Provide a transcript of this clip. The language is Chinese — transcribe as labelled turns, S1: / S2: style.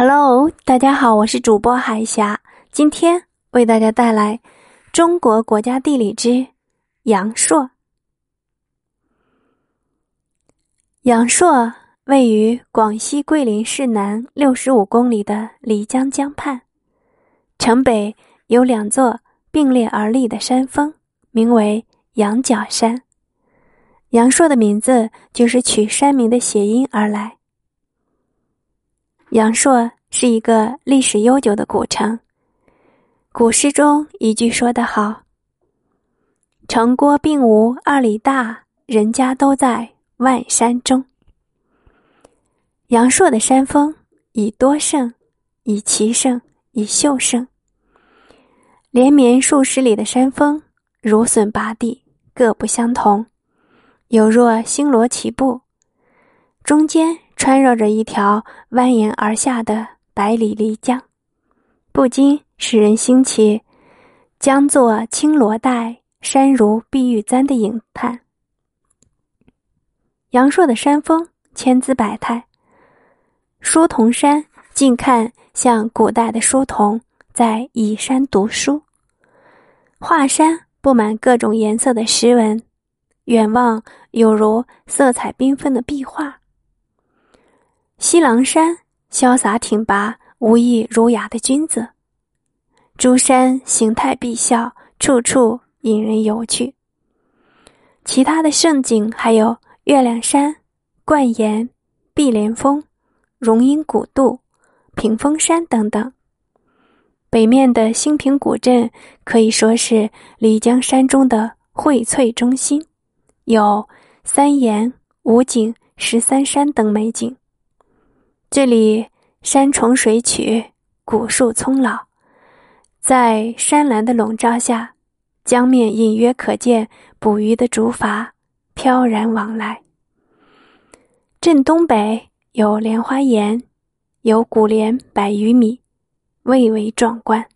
S1: Hello，大家好，我是主播海霞，今天为大家带来中国国家地理之阳朔。阳朔位于广西桂林市南六十五公里的漓江江畔，城北有两座并列而立的山峰，名为羊角山。阳朔的名字就是取山名的谐音而来。阳朔是一个历史悠久的古城。古诗中一句说得好：“城郭并无二里大，人家都在万山中。”阳朔的山峰以多胜、以奇胜、以秀胜，连绵数十里的山峰如笋拔地，各不相同，有若星罗棋布，中间。穿绕着一条蜿蜒而下的百里漓江，不禁使人兴起“江作青罗带，山如碧玉簪”的影叹。阳朔的山峰千姿百态，书童山近看像古代的书童在倚山读书，华山布满各种颜色的石纹，远望有如色彩缤纷的壁画。西廊山潇洒挺拔、无意儒雅的君子，诸山形态毕肖，处处引人游去。其他的胜景还有月亮山、冠岩、碧莲峰、荣英古渡、屏风山等等。北面的兴平古镇可以说是漓江山中的荟萃中心，有三岩、五景、十三山等美景。这里山重水曲，古树葱老，在山岚的笼罩下，江面隐约可见捕鱼的竹筏飘然往来。镇东北有莲花岩，有古莲百余米，蔚为壮观。